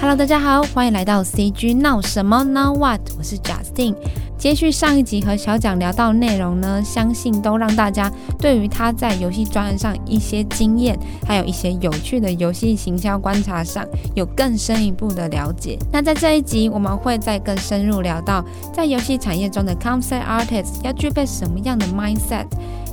Hello，大家好，欢迎来到 CG 闹什么 Now What？我是 Justin。接续上一集和小蒋聊到内容呢，相信都让大家对于他在游戏专案上一些经验，还有一些有趣的游戏行销观察上，有更深一步的了解。那在这一集，我们会再更深入聊到，在游戏产业中的 Concept Artist 要具备什么样的 mindset。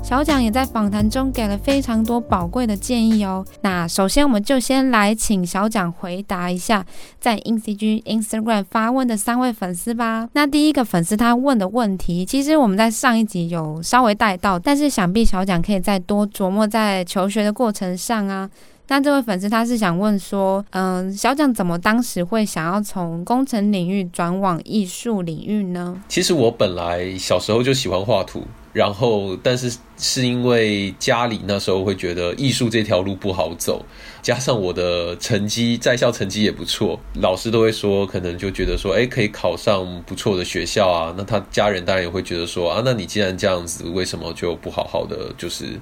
小蒋也在访谈中给了非常多宝贵的建议哦。那首先，我们就先来请小蒋回答一下在 INCG Instagram 发问的三位粉丝吧。那第一个粉丝他问的问题，其实我们在上一集有稍微带到，但是想必小蒋可以再多琢磨在求学的过程上啊。那这位粉丝他是想问说，嗯，小蒋怎么当时会想要从工程领域转往艺术领域呢？其实我本来小时候就喜欢画图。然后，但是是因为家里那时候会觉得艺术这条路不好走，加上我的成绩在校成绩也不错，老师都会说，可能就觉得说，哎，可以考上不错的学校啊。那他家人当然也会觉得说，啊，那你既然这样子，为什么就不好好的就是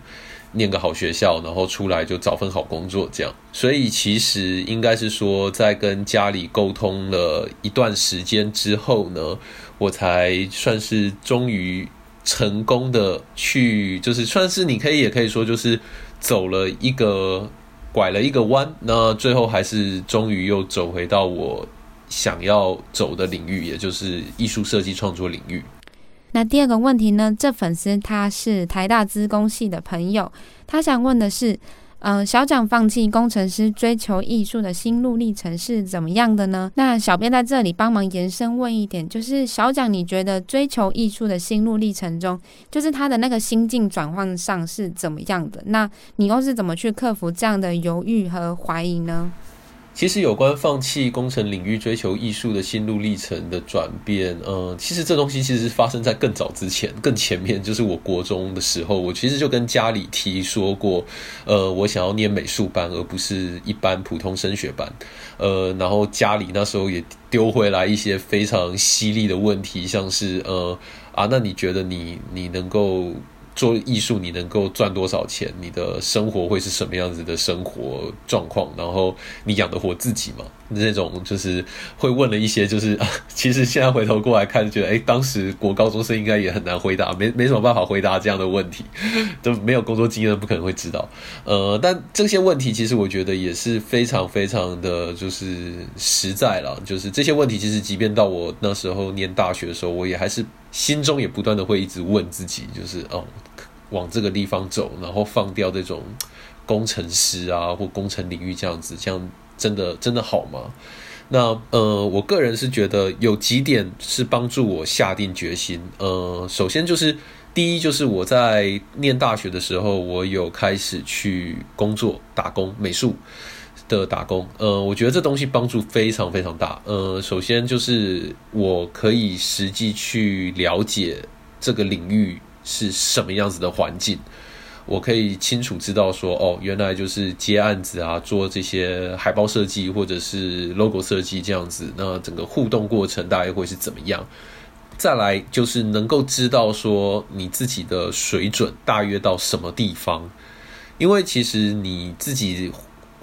念个好学校，然后出来就找份好工作这样？所以其实应该是说，在跟家里沟通了一段时间之后呢，我才算是终于。成功的去，就是算是你可以也可以说，就是走了一个拐了一个弯，那最后还是终于又走回到我想要走的领域，也就是艺术设计创作领域。那第二个问题呢？这粉丝他是台大资工系的朋友，他想问的是。嗯、小蒋放弃工程师追求艺术的心路历程是怎么样的呢？那小编在这里帮忙延伸问一点，就是小蒋，你觉得追求艺术的心路历程中，就是他的那个心境转换上是怎么样的？那你又是怎么去克服这样的犹豫和怀疑呢？其实有关放弃工程领域追求艺术的心路历程的转变，嗯，其实这东西其实是发生在更早之前，更前面，就是我国中的时候，我其实就跟家里提说过，呃，我想要念美术班，而不是一般普通升学班，呃，然后家里那时候也丢回来一些非常犀利的问题，像是，呃，啊，那你觉得你你能够？做艺术，你能够赚多少钱？你的生活会是什么样子的生活状况？然后你养得活自己吗？那种就是会问了一些，就是 其实现在回头过来看，觉得哎，当时国高中生应该也很难回答，没 没什么办法回答这样的问题，都没有工作经验，不可能会知道。呃，但这些问题其实我觉得也是非常非常的就是实在了，就是这些问题其实即便到我那时候念大学的时候，我也还是心中也不断的会一直问自己，就是哦。往这个地方走，然后放掉这种工程师啊或工程领域这样子，这样真的真的好吗？那呃，我个人是觉得有几点是帮助我下定决心。呃，首先就是第一，就是我在念大学的时候，我有开始去工作打工，美术的打工。呃，我觉得这东西帮助非常非常大。呃，首先就是我可以实际去了解这个领域。是什么样子的环境，我可以清楚知道说，哦，原来就是接案子啊，做这些海报设计或者是 logo 设计这样子，那整个互动过程大概会是怎么样？再来就是能够知道说你自己的水准大约到什么地方，因为其实你自己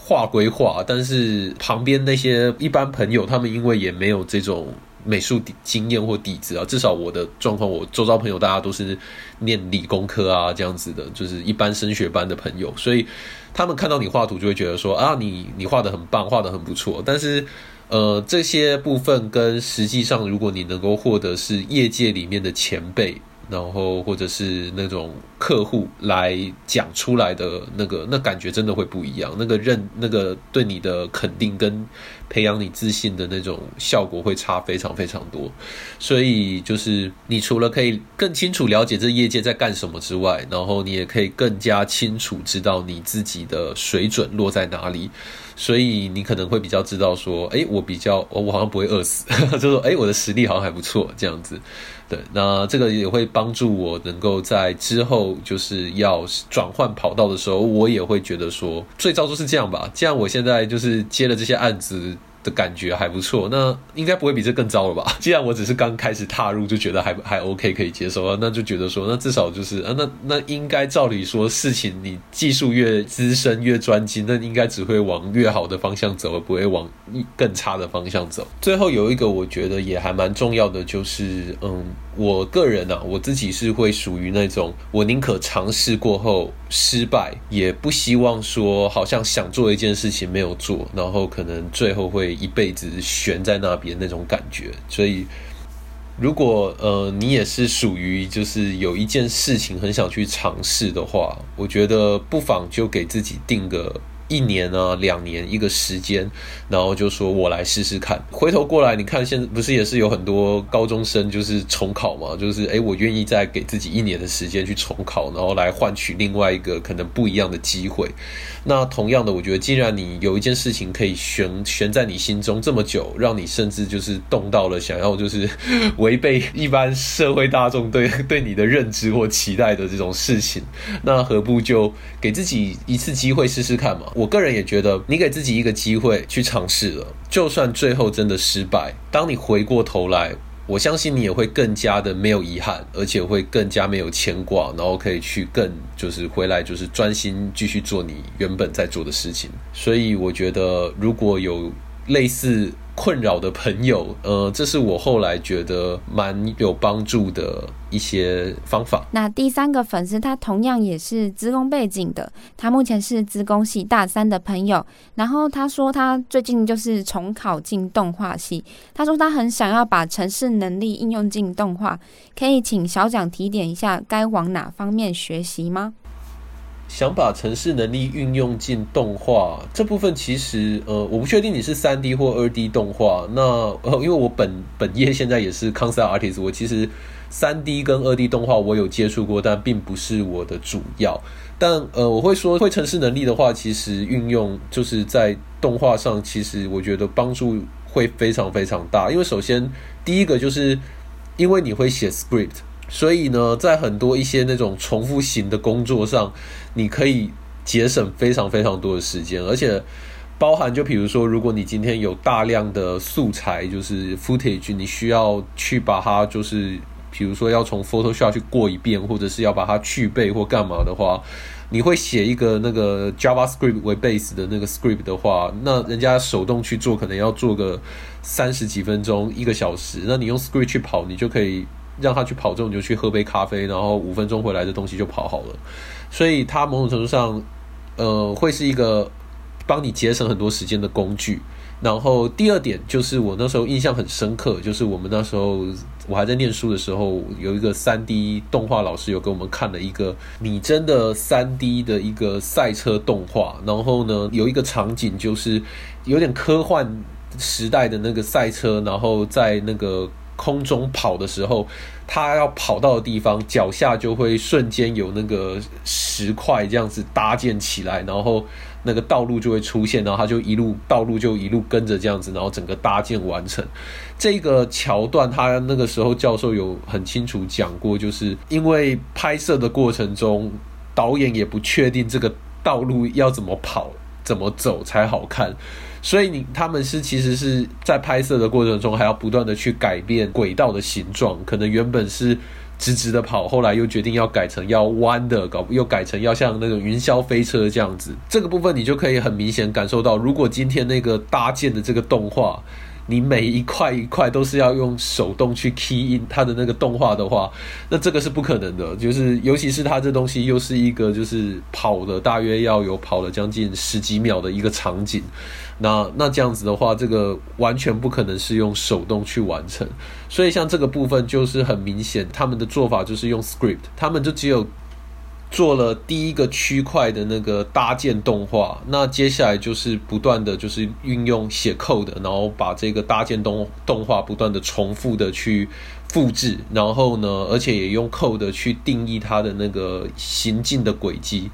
画归画，但是旁边那些一般朋友，他们因为也没有这种。美术底经验或底子啊，至少我的状况，我周遭朋友大家都是念理工科啊，这样子的，就是一般升学班的朋友，所以他们看到你画图就会觉得说啊，你你画得很棒，画得很不错。但是，呃，这些部分跟实际上，如果你能够获得是业界里面的前辈。然后或者是那种客户来讲出来的那个，那感觉真的会不一样。那个认那个对你的肯定跟培养你自信的那种效果会差非常非常多。所以就是你除了可以更清楚了解这业界在干什么之外，然后你也可以更加清楚知道你自己的水准落在哪里。所以你可能会比较知道说，哎，我比较我好像不会饿死，就说哎，我的实力好像还不错这样子。对，那这个也会帮助我能够在之后就是要转换跑道的时候，我也会觉得说，最糟就是这样吧。既然我现在就是接了这些案子，的感觉还不错，那应该不会比这更糟了吧？既然我只是刚开始踏入，就觉得还还 OK 可以接受啊，那就觉得说，那至少就是啊，那那应该照理说，事情你技术越资深越专精，那应该只会往越好的方向走，而不会往更差的方向走。最后有一个我觉得也还蛮重要的，就是嗯，我个人啊，我自己是会属于那种，我宁可尝试过后失败，也不希望说好像想做一件事情没有做，然后可能最后会。一辈子悬在那边那种感觉，所以如果呃你也是属于就是有一件事情很想去尝试的话，我觉得不妨就给自己定个。一年啊，两年一个时间，然后就说我来试试看。回头过来，你看现在不是也是有很多高中生就是重考嘛？就是诶，我愿意再给自己一年的时间去重考，然后来换取另外一个可能不一样的机会。那同样的，我觉得既然你有一件事情可以悬悬在你心中这么久，让你甚至就是动到了想要就是违背一般社会大众对 对你的认知或期待的这种事情，那何不就给自己一次机会试试看嘛？我个人也觉得，你给自己一个机会去尝试了，就算最后真的失败，当你回过头来，我相信你也会更加的没有遗憾，而且会更加没有牵挂，然后可以去更就是回来就是专心继续做你原本在做的事情。所以我觉得，如果有类似。困扰的朋友，呃，这是我后来觉得蛮有帮助的一些方法。那第三个粉丝，他同样也是资工背景的，他目前是资工系大三的朋友。然后他说，他最近就是重考进动画系。他说他很想要把城市能力应用进动画，可以请小蒋提点一下，该往哪方面学习吗？想把城市能力运用进动画这部分，其实呃，我不确定你是三 D 或二 D 动画。那呃，因为我本本业现在也是 concept artist，我其实三 D 跟二 D 动画我有接触过，但并不是我的主要。但呃，我会说会城市能力的话，其实运用就是在动画上，其实我觉得帮助会非常非常大。因为首先第一个就是因为你会写 script。所以呢，在很多一些那种重复型的工作上，你可以节省非常非常多的时间，而且包含就比如说，如果你今天有大量的素材，就是 footage，你需要去把它就是，比如说要从 Photoshop 去过一遍，或者是要把它去背或干嘛的话，你会写一个那个 JavaScript 为 base 的那个 script 的话，那人家手动去做可能要做个三十几分钟、一个小时，那你用 script 去跑，你就可以。让他去跑这种，你就去喝杯咖啡，然后五分钟回来的东西就跑好了。所以它某种程度上，呃，会是一个帮你节省很多时间的工具。然后第二点就是我那时候印象很深刻，就是我们那时候我还在念书的时候，有一个三 D 动画老师有给我们看了一个拟真的三 D 的一个赛车动画。然后呢，有一个场景就是有点科幻时代的那个赛车，然后在那个。空中跑的时候，他要跑到的地方，脚下就会瞬间有那个石块这样子搭建起来，然后那个道路就会出现，然后他就一路道路就一路跟着这样子，然后整个搭建完成。这个桥段，他那个时候教授有很清楚讲过，就是因为拍摄的过程中，导演也不确定这个道路要怎么跑、怎么走才好看。所以你他们是其实是在拍摄的过程中，还要不断的去改变轨道的形状，可能原本是直直的跑，后来又决定要改成要弯的，搞又改成要像那种云霄飞车这样子。这个部分你就可以很明显感受到，如果今天那个搭建的这个动画。你每一块一块都是要用手动去 key in 它的那个动画的话，那这个是不可能的。就是尤其是它这东西又是一个就是跑的，大约要有跑了将近十几秒的一个场景，那那这样子的话，这个完全不可能是用手动去完成。所以像这个部分就是很明显，他们的做法就是用 script，他们就只有。做了第一个区块的那个搭建动画，那接下来就是不断的就是运用写 code，然后把这个搭建动动画不断的重复的去复制，然后呢，而且也用 code 去定义它的那个行进的轨迹。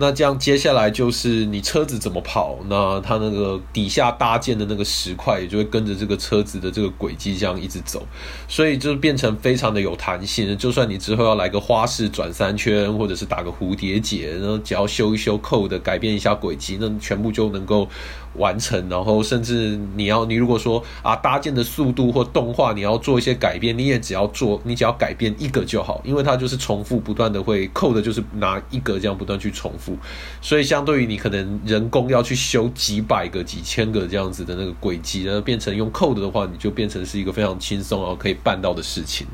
那这样接下来就是你车子怎么跑，那它那个底下搭建的那个石块也就会跟着这个车子的这个轨迹这样一直走，所以就变成非常的有弹性。就算你之后要来个花式转三圈，或者是打个蝴蝶结，然后只要修一修扣的，改变一下轨迹，那全部就能够完成。然后甚至你要你如果说啊搭建的速度或动画你要做一些改变，你也只要做，你只要改变一个就好，因为它就是重复不断的会扣的，就是拿一个这样不断去重复。所以，相对于你可能人工要去修几百个、几千个这样子的那个轨迹，然后变成用 code 的话，你就变成是一个非常轻松然后可以办到的事情。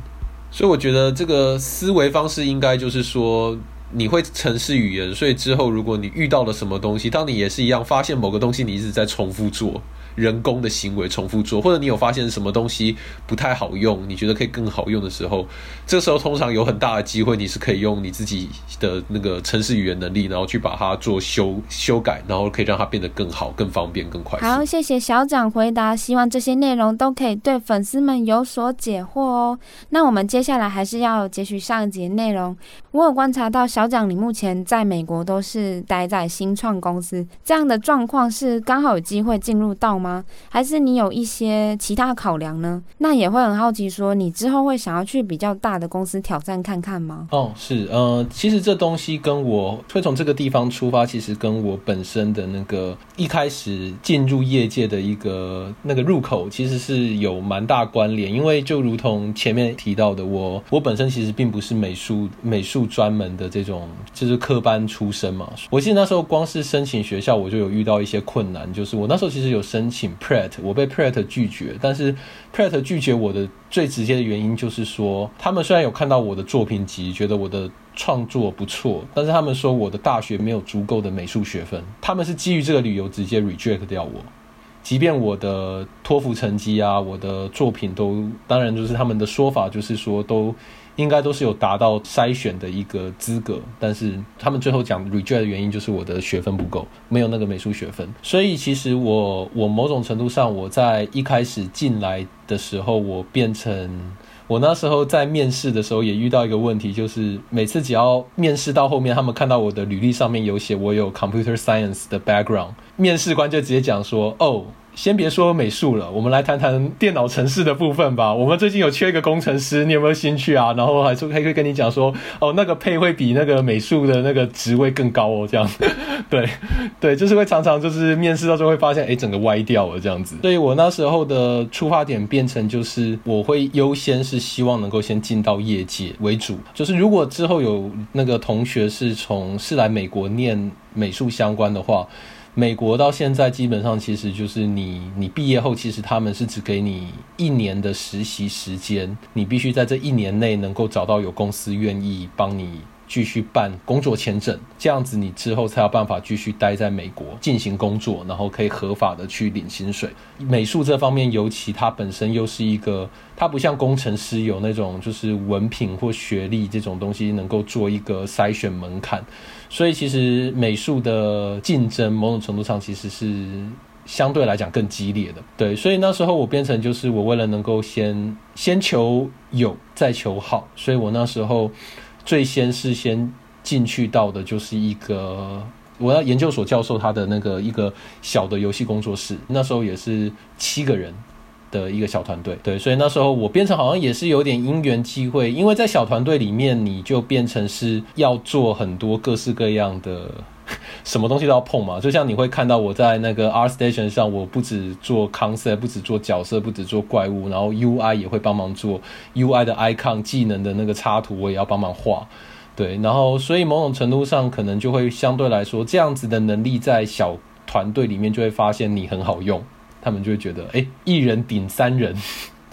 所以，我觉得这个思维方式应该就是说，你会程式语言，所以之后如果你遇到了什么东西，当你也是一样发现某个东西，你一直在重复做。人工的行为重复做，或者你有发现什么东西不太好用，你觉得可以更好用的时候，这时候通常有很大的机会，你是可以用你自己的那个程式语言能力，然后去把它做修修改，然后可以让它变得更好、更方便、更快。好，谢谢小蒋回答，希望这些内容都可以对粉丝们有所解惑哦。那我们接下来还是要截取上一节内容。我有观察到小蒋，你目前在美国都是待在新创公司，这样的状况是刚好有机会进入到吗？还是你有一些其他考量呢？那也会很好奇，说你之后会想要去比较大的公司挑战看看吗？哦，是，呃，其实这东西跟我会从这个地方出发，其实跟我本身的那个一开始进入业界的一个那个入口，其实是有蛮大关联。因为就如同前面提到的，我我本身其实并不是美术美术专门的这种就是科班出身嘛。我记得那时候光是申请学校，我就有遇到一些困难，就是我那时候其实有申请。Pratt，我被 Pratt 拒绝，但是 Pratt 拒绝我的最直接的原因就是说，他们虽然有看到我的作品集，觉得我的创作不错，但是他们说我的大学没有足够的美术学分，他们是基于这个理由直接 reject 掉我，即便我的托福成绩啊，我的作品都，当然就是他们的说法就是说都。应该都是有达到筛选的一个资格，但是他们最后讲 reject 的原因就是我的学分不够，没有那个美术学分。所以其实我我某种程度上我在一开始进来的时候，我变成我那时候在面试的时候也遇到一个问题，就是每次只要面试到后面，他们看到我的履历上面有写我有 computer science 的 background，面试官就直接讲说，哦。先别说美术了，我们来谈谈电脑城市的部分吧。我们最近有缺一个工程师，你有没有兴趣啊？然后还说还可以跟你讲说，哦，那个配会比那个美术的那个职位更高哦，这样。对对，就是会常常就是面试到时候会发现，哎，整个歪掉了这样子。所以我那时候的出发点变成就是，我会优先是希望能够先进到业界为主。就是如果之后有那个同学是从是来美国念美术相关的话。美国到现在基本上其实就是你，你毕业后其实他们是只给你一年的实习时间，你必须在这一年内能够找到有公司愿意帮你。继续办工作签证，这样子你之后才有办法继续待在美国进行工作，然后可以合法的去领薪水。美术这方面，尤其它本身又是一个，它不像工程师有那种就是文凭或学历这种东西能够做一个筛选门槛，所以其实美术的竞争某种程度上其实是相对来讲更激烈的。对，所以那时候我变成就是我为了能够先先求有再求好，所以我那时候。最先是先进去到的就是一个我要研究所教授他的那个一个小的游戏工作室，那时候也是七个人的一个小团队，对，所以那时候我变成好像也是有点因缘机会，因为在小团队里面你就变成是要做很多各式各样的。什么东西都要碰嘛，就像你会看到我在那个 R Station 上，我不只做 concept，不止做角色，不止做怪物，然后 UI 也会帮忙做 UI 的 icon 技能的那个插图，我也要帮忙画。对，然后所以某种程度上可能就会相对来说，这样子的能力在小团队里面就会发现你很好用，他们就会觉得，哎，一人顶三人。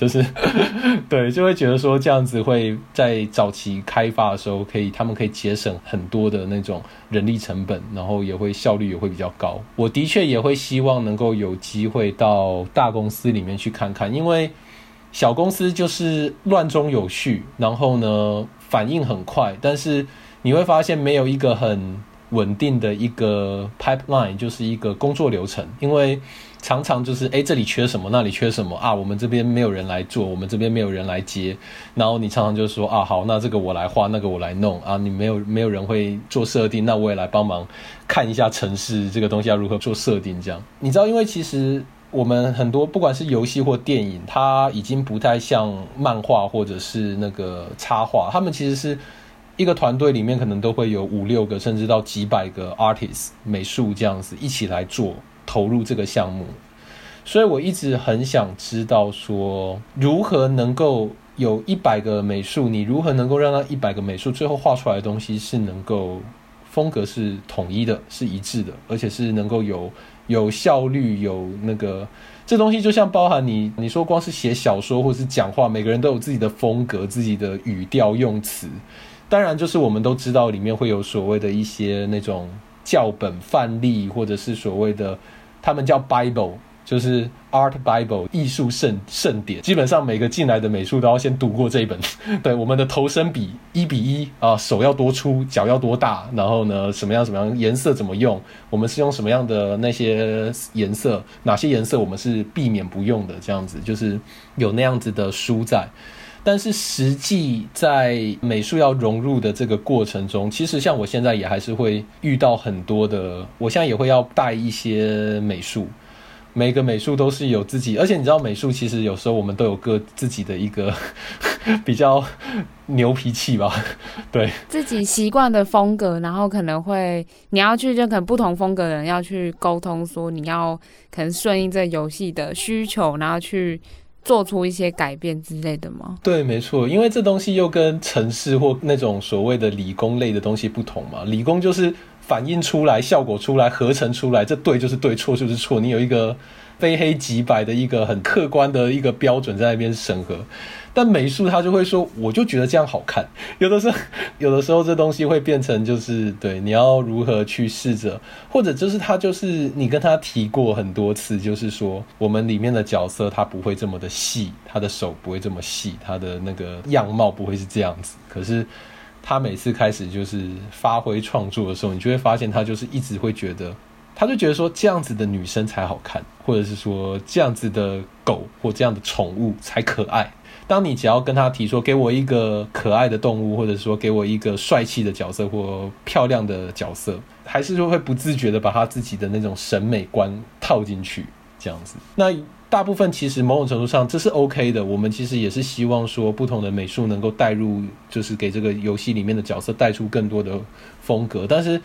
就是，对，就会觉得说这样子会在早期开发的时候，可以他们可以节省很多的那种人力成本，然后也会效率也会比较高。我的确也会希望能够有机会到大公司里面去看看，因为小公司就是乱中有序，然后呢反应很快，但是你会发现没有一个很稳定的一个 pipeline，就是一个工作流程，因为常常就是哎，这里缺什么，那里缺什么啊，我们这边没有人来做，我们这边没有人来接，然后你常常就说啊，好，那这个我来画，那个我来弄啊，你没有没有人会做设定，那我也来帮忙看一下城市这个东西要如何做设定，这样你知道，因为其实我们很多不管是游戏或电影，它已经不太像漫画或者是那个插画，他们其实是。一个团队里面可能都会有五六个，甚至到几百个 artist 美术这样子一起来做投入这个项目，所以我一直很想知道说，如何能够有一百个美术，你如何能够让那一百个美术最后画出来的东西是能够风格是统一的，是一致的，而且是能够有有效率，有那个这东西就像包含你你说光是写小说或是讲话，每个人都有自己的风格，自己的语调用词。当然，就是我们都知道里面会有所谓的一些那种教本范例，或者是所谓的他们叫 Bible，就是 Art Bible 艺术圣圣典。基本上每个进来的美术都要先读过这一本。对，我们的头身比一比一啊，手要多粗，脚要多大，然后呢，什么样什么样颜色怎么用，我们是用什么样的那些颜色，哪些颜色我们是避免不用的，这样子就是有那样子的书在。但是实际在美术要融入的这个过程中，其实像我现在也还是会遇到很多的，我现在也会要带一些美术，每个美术都是有自己，而且你知道美术其实有时候我们都有个自己的一个 比较牛脾气吧，对，自己习惯的风格，然后可能会你要去就可能不同风格的人要去沟通，说你要可能顺应这游戏的需求，然后去。做出一些改变之类的吗？对，没错，因为这东西又跟城市或那种所谓的理工类的东西不同嘛。理工就是反映出来、效果出来、合成出来，这对就是对，错就是错。你有一个非黑即白的一个很客观的一个标准在那边审核。但美术他就会说，我就觉得这样好看。有的时候，有的时候这东西会变成就是对，你要如何去试着，或者就是他就是你跟他提过很多次，就是说我们里面的角色他不会这么的细，他的手不会这么细，他的那个样貌不会是这样子。可是他每次开始就是发挥创作的时候，你就会发现他就是一直会觉得，他就觉得说这样子的女生才好看，或者是说这样子的狗或这样的宠物才可爱。当你只要跟他提说，给我一个可爱的动物，或者说给我一个帅气的角色或漂亮的角色，还是说会不自觉的把他自己的那种审美观套进去，这样子。那大部分其实某种程度上这是 OK 的。我们其实也是希望说，不同的美术能够带入，就是给这个游戏里面的角色带出更多的风格。但是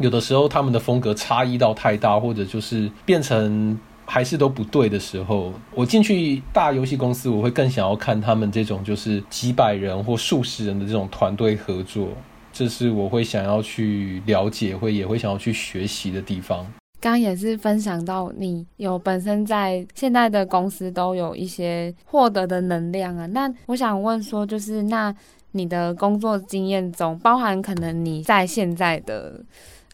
有的时候他们的风格差异到太大，或者就是变成。还是都不对的时候，我进去大游戏公司，我会更想要看他们这种就是几百人或数十人的这种团队合作，这是我会想要去了解，会也会想要去学习的地方。刚也是分享到你有本身在现在的公司都有一些获得的能量啊，那我想问说，就是那你的工作经验中，包含可能你在现在的。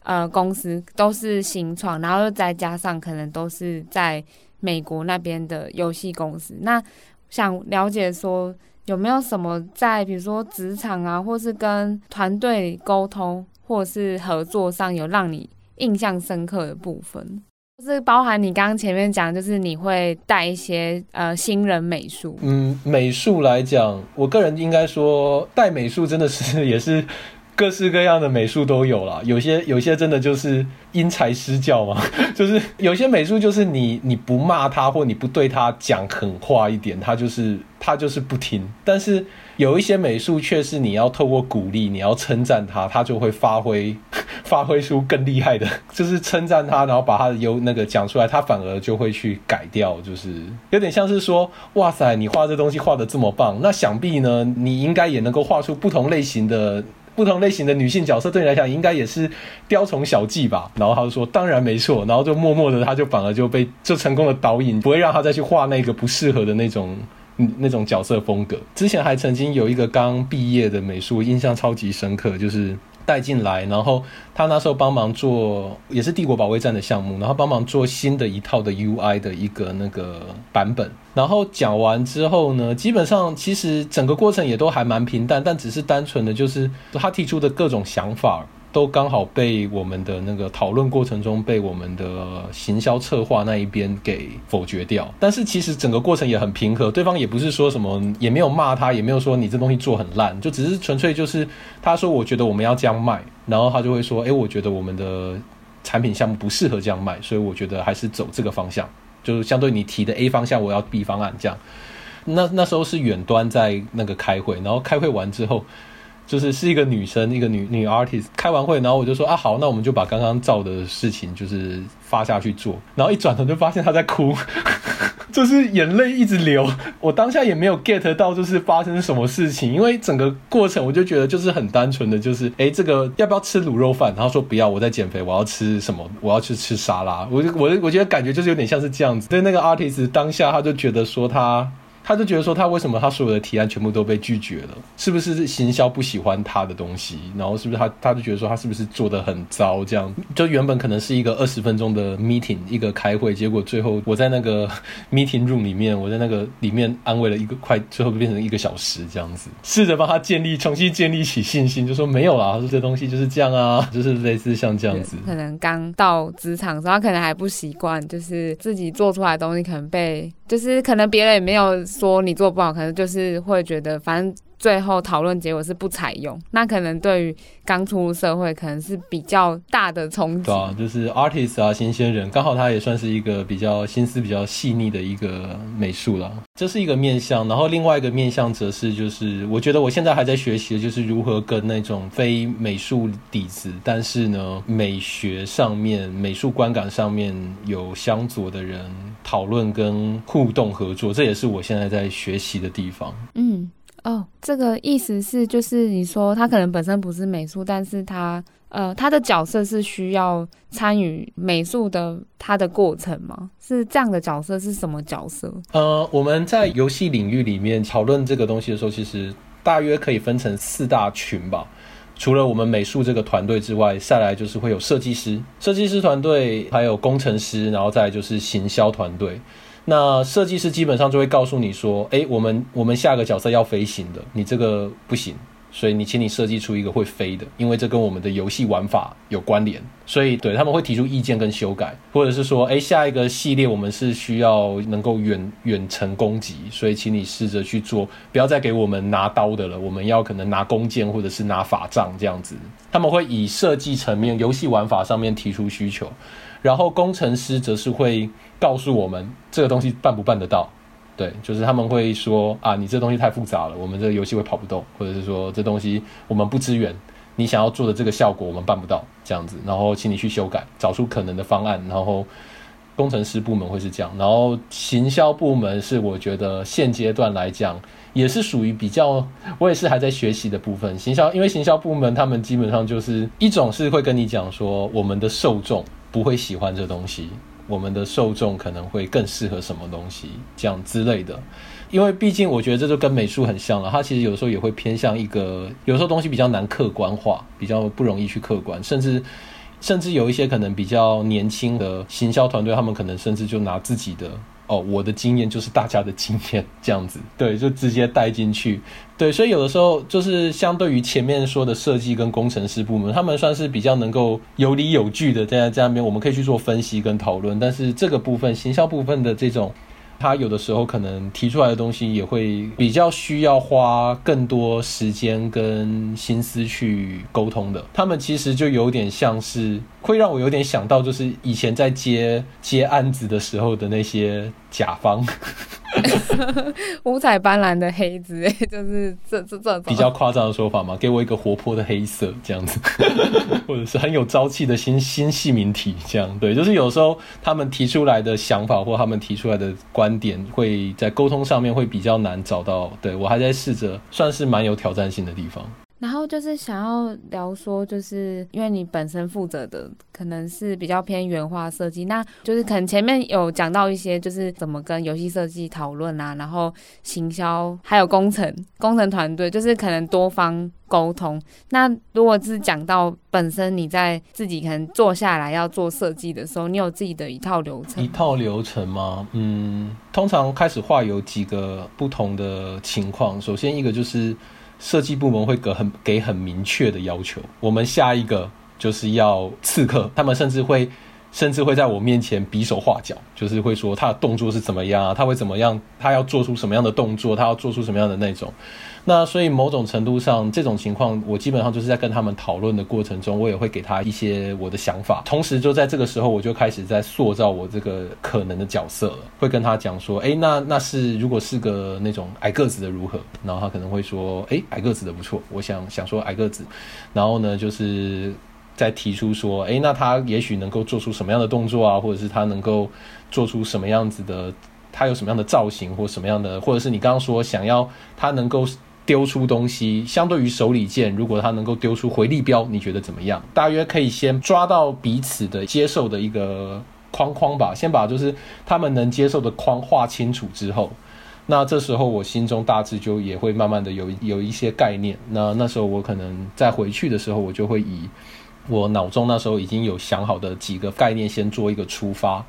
呃，公司都是新创，然后又再加上可能都是在美国那边的游戏公司。那想了解说，有没有什么在比如说职场啊，或是跟团队沟通，或是合作上有让你印象深刻的部分？就是包含你刚刚前面讲，就是你会带一些呃新人美术。嗯，美术来讲，我个人应该说带美术真的是 也是。各式各样的美术都有啦，有些有些真的就是因材施教嘛，就是有些美术就是你你不骂他或你不对他讲狠话一点，他就是他就是不听。但是有一些美术却是你要透过鼓励，你要称赞他，他就会发挥 发挥出更厉害的，就是称赞他，然后把他的优那个讲出来，他反而就会去改掉，就是有点像是说，哇塞，你画这东西画得这么棒，那想必呢，你应该也能够画出不同类型的。不同类型的女性角色对你来讲应该也是雕虫小技吧？然后他就说：“当然没错。”然后就默默的，他就反而就被就成功的导引，不会让他再去画那个不适合的那种那种角色风格。之前还曾经有一个刚毕业的美术，印象超级深刻，就是。带进来，然后他那时候帮忙做，也是帝国保卫战的项目，然后帮忙做新的一套的 UI 的一个那个版本。然后讲完之后呢，基本上其实整个过程也都还蛮平淡，但只是单纯的就是他提出的各种想法，都刚好被我们的那个讨论过程中被我们的行销策划那一边给否决掉。但是其实整个过程也很平和，对方也不是说什么，也没有骂他，也没有说你这东西做很烂，就只是纯粹就是他说我觉得我们要这样卖，然后他就会说，哎，我觉得我们的产品项目不适合这样卖，所以我觉得还是走这个方向，就是相对你提的 A 方向，我要 B 方案这样。那那时候是远端在那个开会，然后开会完之后。就是是一个女生，一个女女 artist 开完会，然后我就说啊好，那我们就把刚刚照的事情就是发下去做，然后一转头就发现她在哭，就是眼泪一直流。我当下也没有 get 到就是发生什么事情，因为整个过程我就觉得就是很单纯的就是，哎，这个要不要吃卤肉饭？然后说不要，我在减肥，我要吃什么？我要去吃沙拉。我就我我觉得感觉就是有点像是这样子。对那个 artist 当下他就觉得说他。他就觉得说，他为什么他所有的提案全部都被拒绝了？是不是行销不喜欢他的东西？然后是不是他他就觉得说，他是不是做得很糟？这样就原本可能是一个二十分钟的 meeting，一个开会，结果最后我在那个 meeting room 里面，我在那个里面安慰了一个快，最后变成一个小时这样子，试着帮他建立重新建立起信心，就说没有啦，他说这东西就是这样啊，就是类似像这样子。可能刚到职场的时候，他可能还不习惯，就是自己做出来的东西可能被，就是可能别人也没有。说你做不好，可能就是会觉得，反正。最后讨论结果是不采用，那可能对于刚出入社会可能是比较大的冲击。对啊，就是 artist 啊，新鲜人，刚好他也算是一个比较心思比较细腻的一个美术了。这是一个面向，然后另外一个面向则是就是，我觉得我现在还在学习的就是如何跟那种非美术底子，但是呢美学上面、美术观感上面有相左的人讨论跟互动合作，这也是我现在在学习的地方。嗯。哦，这个意思是就是你说他可能本身不是美术，但是他呃他的角色是需要参与美术的他的过程吗？是这样的角色是什么角色？呃，我们在游戏领域里面讨论这个东西的时候，其实大约可以分成四大群吧。除了我们美术这个团队之外，再来就是会有设计师、设计师团队，还有工程师，然后再就是行销团队。那设计师基本上就会告诉你说：“诶，我们我们下个角色要飞行的，你这个不行，所以你请你设计出一个会飞的，因为这跟我们的游戏玩法有关联。所以对他们会提出意见跟修改，或者是说，诶，下一个系列我们是需要能够远远程攻击，所以请你试着去做，不要再给我们拿刀的了，我们要可能拿弓箭或者是拿法杖这样子。他们会以设计层面、游戏玩法上面提出需求。”然后工程师则是会告诉我们这个东西办不办得到，对，就是他们会说啊，你这东西太复杂了，我们这个游戏会跑不动，或者是说这东西我们不支援，你想要做的这个效果我们办不到，这样子，然后请你去修改，找出可能的方案，然后工程师部门会是这样，然后行销部门是我觉得现阶段来讲也是属于比较，我也是还在学习的部分，行销，因为行销部门他们基本上就是一种是会跟你讲说我们的受众。不会喜欢这东西，我们的受众可能会更适合什么东西，这样之类的。因为毕竟我觉得这就跟美术很像了，它其实有时候也会偏向一个，有时候东西比较难客观化，比较不容易去客观，甚至甚至有一些可能比较年轻的行销团队，他们可能甚至就拿自己的。哦，我的经验就是大家的经验这样子，对，就直接带进去，对，所以有的时候就是相对于前面说的设计跟工程师部门，他们算是比较能够有理有据的在在那边，我们可以去做分析跟讨论，但是这个部分行销部分的这种。他有的时候可能提出来的东西也会比较需要花更多时间跟心思去沟通的。他们其实就有点像是会让我有点想到，就是以前在接接案子的时候的那些甲方。五彩斑斓的黑子，就是这这这比较夸张的说法嘛？给我一个活泼的黑色这样子，或者是很有朝气的新新细名体这样。对，就是有时候他们提出来的想法或他们提出来的观点，会在沟通上面会比较难找到。对，我还在试着，算是蛮有挑战性的地方。然后就是想要聊说，就是因为你本身负责的可能是比较偏原画设计，那就是可能前面有讲到一些，就是怎么跟游戏设计讨论啊，然后行销还有工程工程团队，就是可能多方沟通。那如果是讲到本身你在自己可能坐下来要做设计的时候，你有自己的一套流程？一套流程吗？嗯，通常开始画有几个不同的情况。首先一个就是。设计部门会给很给很明确的要求，我们下一个就是要刺客，他们甚至会。甚至会在我面前比手画脚，就是会说他的动作是怎么样啊，他会怎么样，他要做出什么样的动作，他要做出什么样的那种。那所以某种程度上，这种情况我基本上就是在跟他们讨论的过程中，我也会给他一些我的想法。同时就在这个时候，我就开始在塑造我这个可能的角色了，会跟他讲说，诶，那那是如果是个那种矮个子的如何？然后他可能会说，诶，矮个子的不错，我想想说矮个子。然后呢，就是。再提出说，诶，那他也许能够做出什么样的动作啊，或者是他能够做出什么样子的，他有什么样的造型或什么样的，或者是你刚刚说想要他能够丢出东西，相对于手里剑，如果他能够丢出回力镖，你觉得怎么样？大约可以先抓到彼此的接受的一个框框吧，先把就是他们能接受的框画清楚之后，那这时候我心中大致就也会慢慢的有有一些概念。那那时候我可能在回去的时候，我就会以。我脑中那时候已经有想好的几个概念，先做一个出发，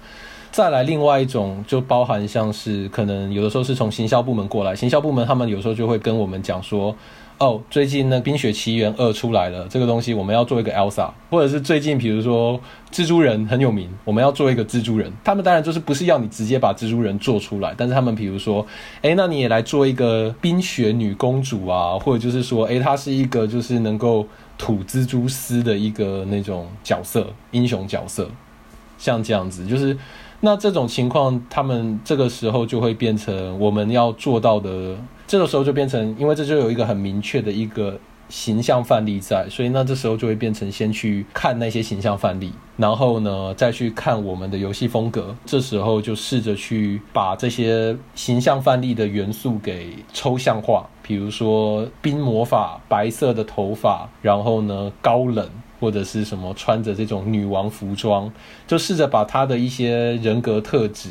再来另外一种就包含像是可能有的时候是从行销部门过来，行销部门他们有时候就会跟我们讲说，哦，最近那《冰雪奇缘二》出来了，这个东西我们要做一个 Elsa，或者是最近比如说蜘蛛人很有名，我们要做一个蜘蛛人，他们当然就是不是要你直接把蜘蛛人做出来，但是他们比如说，诶，那你也来做一个冰雪女公主啊，或者就是说，诶，她是一个就是能够。吐蜘蛛丝的一个那种角色，英雄角色，像这样子，就是那这种情况，他们这个时候就会变成我们要做到的，这个时候就变成，因为这就有一个很明确的一个。形象范例在，所以那这时候就会变成先去看那些形象范例，然后呢再去看我们的游戏风格。这时候就试着去把这些形象范例的元素给抽象化，比如说冰魔法、白色的头发，然后呢高冷或者是什么穿着这种女王服装，就试着把他的一些人格特质。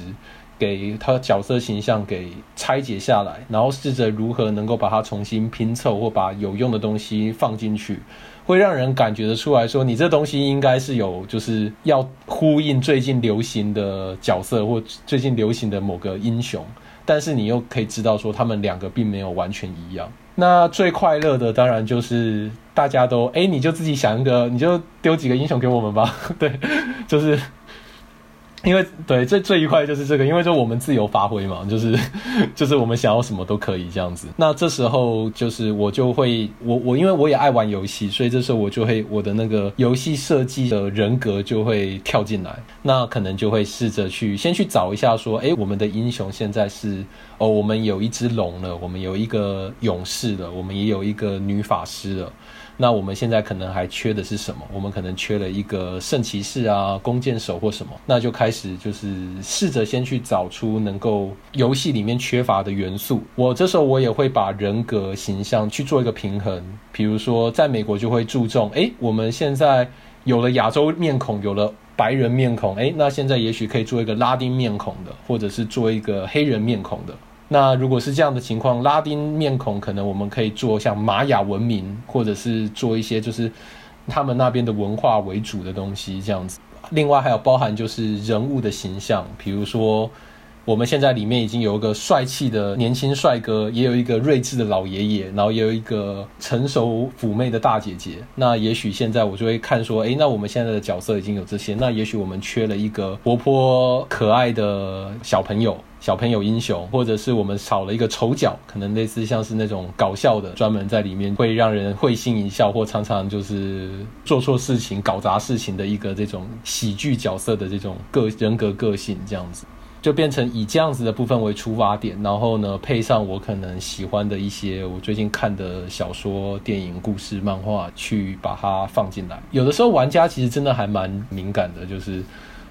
给他角色形象给拆解下来，然后试着如何能够把它重新拼凑，或把有用的东西放进去，会让人感觉得出来说，你这东西应该是有，就是要呼应最近流行的角色或最近流行的某个英雄，但是你又可以知道说他们两个并没有完全一样。那最快乐的当然就是大家都哎，你就自己想一个，你就丢几个英雄给我们吧，对，就是。因为对最最愉快的就是这个，因为就我们自由发挥嘛，就是 就是我们想要什么都可以这样子。那这时候就是我就会我我因为我也爱玩游戏，所以这时候我就会我的那个游戏设计的人格就会跳进来。那可能就会试着去先去找一下说，哎，我们的英雄现在是哦，我们有一只龙了，我们有一个勇士了，我们也有一个女法师了。那我们现在可能还缺的是什么？我们可能缺了一个圣骑士啊，弓箭手或什么。那就开始就是试着先去找出能够游戏里面缺乏的元素。我这时候我也会把人格形象去做一个平衡。比如说，在美国就会注重，诶，我们现在有了亚洲面孔，有了白人面孔，诶，那现在也许可以做一个拉丁面孔的，或者是做一个黑人面孔的。那如果是这样的情况，拉丁面孔可能我们可以做像玛雅文明，或者是做一些就是他们那边的文化为主的东西这样子。另外还有包含就是人物的形象，比如说我们现在里面已经有一个帅气的年轻帅哥，也有一个睿智的老爷爷，然后也有一个成熟妩媚的大姐姐。那也许现在我就会看说，诶，那我们现在的角色已经有这些，那也许我们缺了一个活泼可爱的小朋友。小朋友英雄，或者是我们少了一个丑角，可能类似像是那种搞笑的，专门在里面会让人会心一笑，或常常就是做错事情、搞砸事情的一个这种喜剧角色的这种个人格个性，这样子就变成以这样子的部分为出发点，然后呢，配上我可能喜欢的一些我最近看的小说、电影、故事、漫画，去把它放进来。有的时候玩家其实真的还蛮敏感的，就是。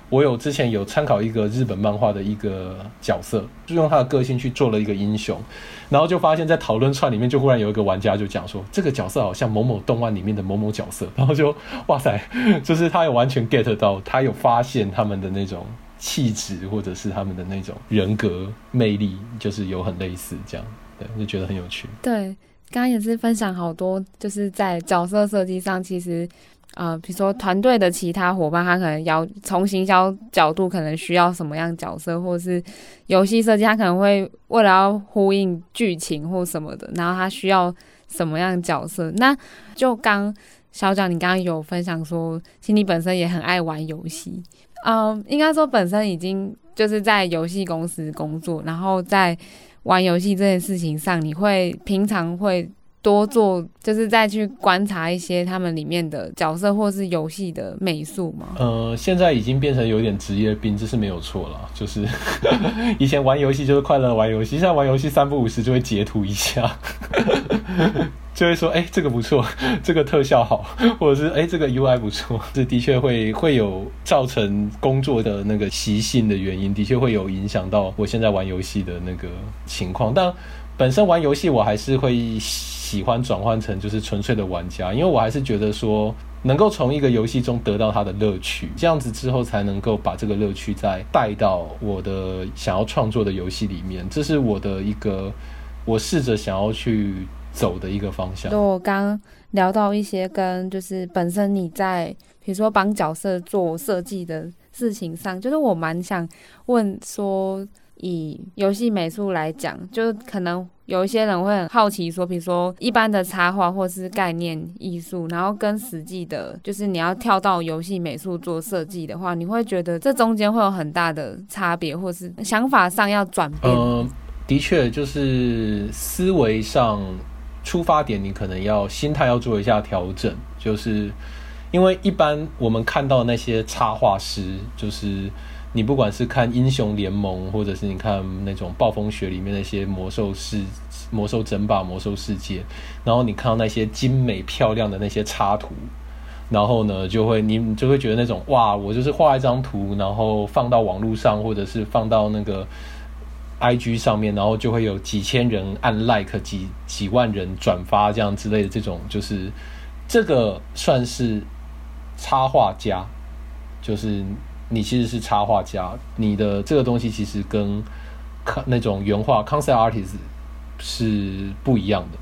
我有之前有参考一个日本漫画的一个角色，就用他的个性去做了一个英雄，然后就发现，在讨论串里面，就忽然有一个玩家就讲说，这个角色好像某某动漫里面的某某角色，然后就哇塞，就是他有完全 get 到，他有发现他们的那种气质或者是他们的那种人格魅力，就是有很类似这样，对，就觉得很有趣。对，刚刚也是分享好多，就是在角色设计上，其实。呃，比如说团队的其他伙伴，他可能要从行销角度，可能需要什么样角色，或者是游戏设计，他可能会为了要呼应剧情或什么的，然后他需要什么样角色。那就刚小蒋，你刚刚有分享说，其实你本身也很爱玩游戏，嗯，应该说本身已经就是在游戏公司工作，然后在玩游戏这件事情上，你会平常会。多做就是再去观察一些他们里面的角色或是游戏的美术吗？呃，现在已经变成有点职业病，这是没有错了。就是 以前玩游戏就是快乐玩游戏，现在玩游戏三不五时就会截图一下，就会说哎、这个不错，这个特效好，或者是哎、这个 UI 不错，这的确会会有造成工作的那个习性的原因，的确会有影响到我现在玩游戏的那个情况。但本身玩游戏我还是会。喜欢转换成就是纯粹的玩家，因为我还是觉得说，能够从一个游戏中得到它的乐趣，这样子之后才能够把这个乐趣再带到我的想要创作的游戏里面，这是我的一个我试着想要去走的一个方向。就我刚聊到一些跟就是本身你在比如说帮角色做设计的事情上，就是我蛮想问说。以游戏美术来讲，就可能有一些人会很好奇说，比如说一般的插画或是概念艺术，然后跟实际的，就是你要跳到游戏美术做设计的话，你会觉得这中间会有很大的差别，或是想法上要转变？嗯，的确，就是思维上出发点，你可能要心态要做一下调整，就是因为一般我们看到那些插画师，就是。你不管是看英雄联盟，或者是你看那种暴风雪里面那些魔兽世、魔兽争霸、魔兽世界，然后你看到那些精美漂亮的那些插图，然后呢，就会你就会觉得那种哇，我就是画一张图，然后放到网络上，或者是放到那个 IG 上面，然后就会有几千人按 like，几几万人转发这样之类的这种，就是这个算是插画家，就是。你其实是插画家，你的这个东西其实跟那种原画 concept artist 是不一样的。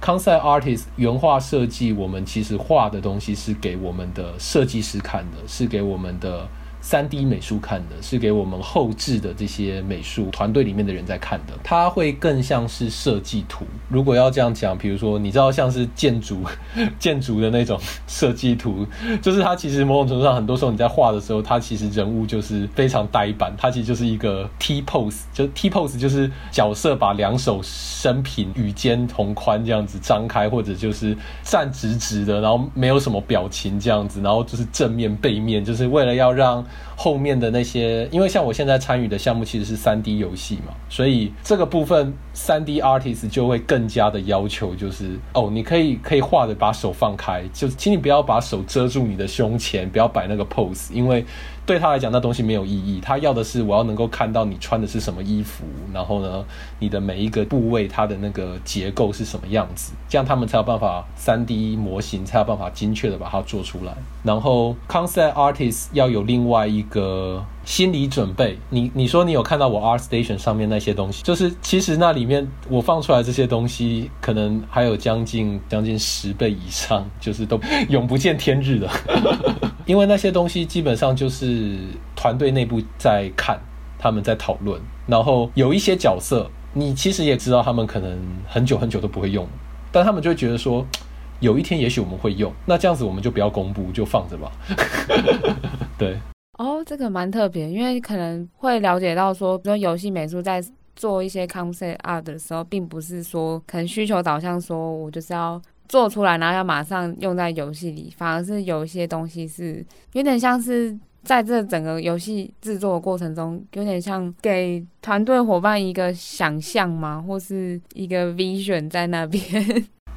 concept artist 原画设计，我们其实画的东西是给我们的设计师看的，是给我们的。三 D 美术看的是给我们后置的这些美术团队里面的人在看的，它会更像是设计图。如果要这样讲，比如说你知道像是建筑 建筑的那种设计图，就是它其实某种程度上，很多时候你在画的时候，它其实人物就是非常呆板，它其实就是一个 T pose，就 T pose 就是角色把两手伸平，与肩同宽这样子张开，或者就是站直直的，然后没有什么表情这样子，然后就是正面背面，就是为了要让。后面的那些，因为像我现在参与的项目其实是三 D 游戏嘛，所以这个部分三 D artist 就会更加的要求，就是哦，你可以可以画的把手放开，就请你不要把手遮住你的胸前，不要摆那个 pose，因为。对他来讲，那东西没有意义。他要的是我要能够看到你穿的是什么衣服，然后呢，你的每一个部位它的那个结构是什么样子，这样他们才有办法三 D 模型才有办法精确的把它做出来。然后 concept artist 要有另外一个心理准备。你你说你有看到我 R Station 上面那些东西，就是其实那里面我放出来这些东西，可能还有将近将近十倍以上，就是都永不见天日的。因为那些东西基本上就是团队内部在看，他们在讨论，然后有一些角色，你其实也知道他们可能很久很久都不会用，但他们就觉得说，有一天也许我们会用，那这样子我们就不要公布，就放着吧。对，哦，这个蛮特别，因为可能会了解到说，比如说游戏美术在做一些 concept art 的时候，并不是说可能需求导向，说我就是要。做出来，然后要马上用在游戏里，反而是有一些东西是有点像是在这整个游戏制作的过程中，有点像给团队伙伴一个想象吗？或是一个 vision 在那边。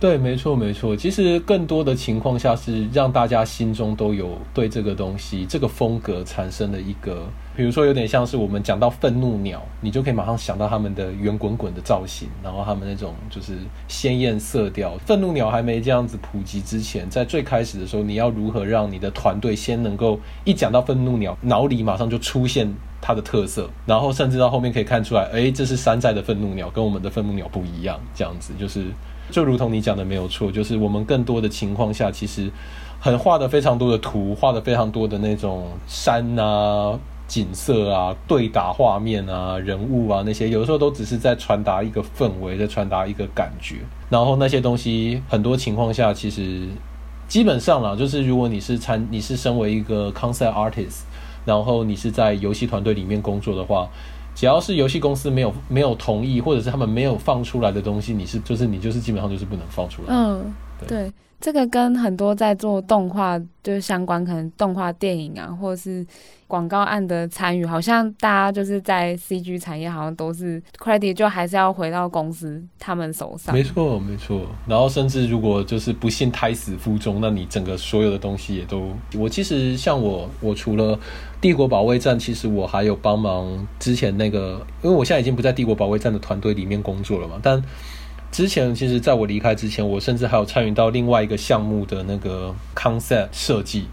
对，没错，没错。其实更多的情况下是让大家心中都有对这个东西、这个风格产生了一个，比如说有点像是我们讲到愤怒鸟，你就可以马上想到他们的圆滚滚的造型，然后他们那种就是鲜艳色调。愤怒鸟还没这样子普及之前，在最开始的时候，你要如何让你的团队先能够一讲到愤怒鸟，脑里马上就出现它的特色，然后甚至到后面可以看出来，哎，这是山寨的愤怒鸟，跟我们的愤怒鸟不一样，这样子就是。就如同你讲的没有错，就是我们更多的情况下，其实很画的非常多的图，画的非常多的那种山啊、景色啊、对打画面啊、人物啊那些，有的时候都只是在传达一个氛围，在传达一个感觉。然后那些东西很多情况下，其实基本上啦，就是如果你是参，你是身为一个 concept artist，然后你是在游戏团队里面工作的话，只要是游戏公司没有没有同意，或者是他们没有放出来的东西，你是就是你就是基本上就是不能放出来。嗯，对。对这个跟很多在做动画就是相关，可能动画电影啊，或者是广告案的参与，好像大家就是在 CG 产业，好像都是 credit 就还是要回到公司他们手上。没错，没错。然后甚至如果就是不幸胎死腹中，那你整个所有的东西也都……我其实像我，我除了帝国保卫战，其实我还有帮忙之前那个，因为我现在已经不在帝国保卫战的团队里面工作了嘛，但。之前其实，在我离开之前，我甚至还有参与到另外一个项目的那个 concept 设计。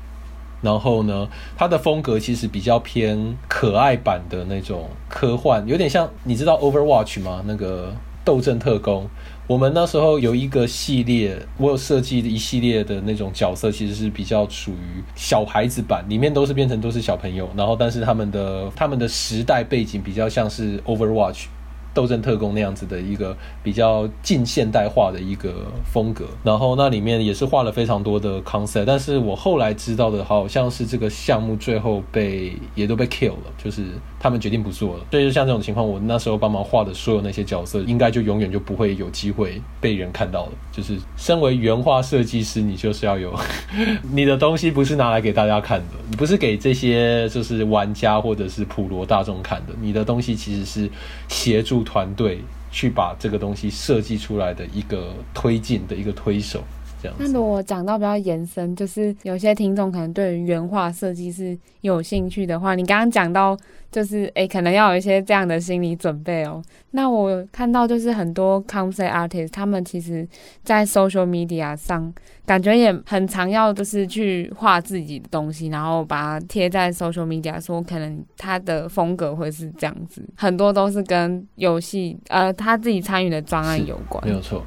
然后呢，它的风格其实比较偏可爱版的那种科幻，有点像你知道 Overwatch 吗？那个斗阵特工。我们那时候有一个系列，我有设计的一系列的那种角色，其实是比较属于小孩子版，里面都是变成都是小朋友。然后，但是他们的他们的时代背景比较像是 Overwatch。斗争特工那样子的一个比较近现代化的一个风格，然后那里面也是画了非常多的 concept，但是我后来知道的好像是这个项目最后被也都被 kill 了，就是他们决定不做了。所以就像这种情况，我那时候帮忙画的所有那些角色，应该就永远就不会有机会被人看到了。就是身为原画设计师，你就是要有 你的东西不是拿来给大家看的，你不是给这些就是玩家或者是普罗大众看的，你的东西其实是协助。团队去把这个东西设计出来的一个推进的一个推手，这样。那如果讲到比较延伸，就是有些听众可能对于原画设计是有兴趣的话，你刚刚讲到就是诶、欸，可能要有一些这样的心理准备哦。那我看到就是很多 concept artist，他们其实在 social media 上感觉也很常要就是去画自己的东西，然后把它贴在 social media，说可能他的风格会是这样子，很多都是跟游戏呃他自己参与的专案有关，没有错。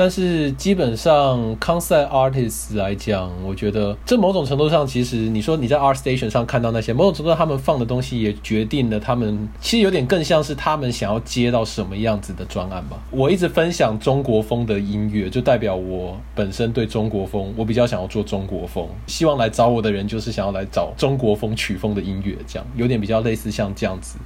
但是基本上，concept artists 来讲，我觉得这某种程度上，其实你说你在 R Station 上看到那些，某种程度上他们放的东西也决定了他们，其实有点更像是他们想要接到什么样子的专案吧。我一直分享中国风的音乐，就代表我本身对中国风，我比较想要做中国风，希望来找我的人就是想要来找中国风曲风的音乐，这样有点比较类似像这样子。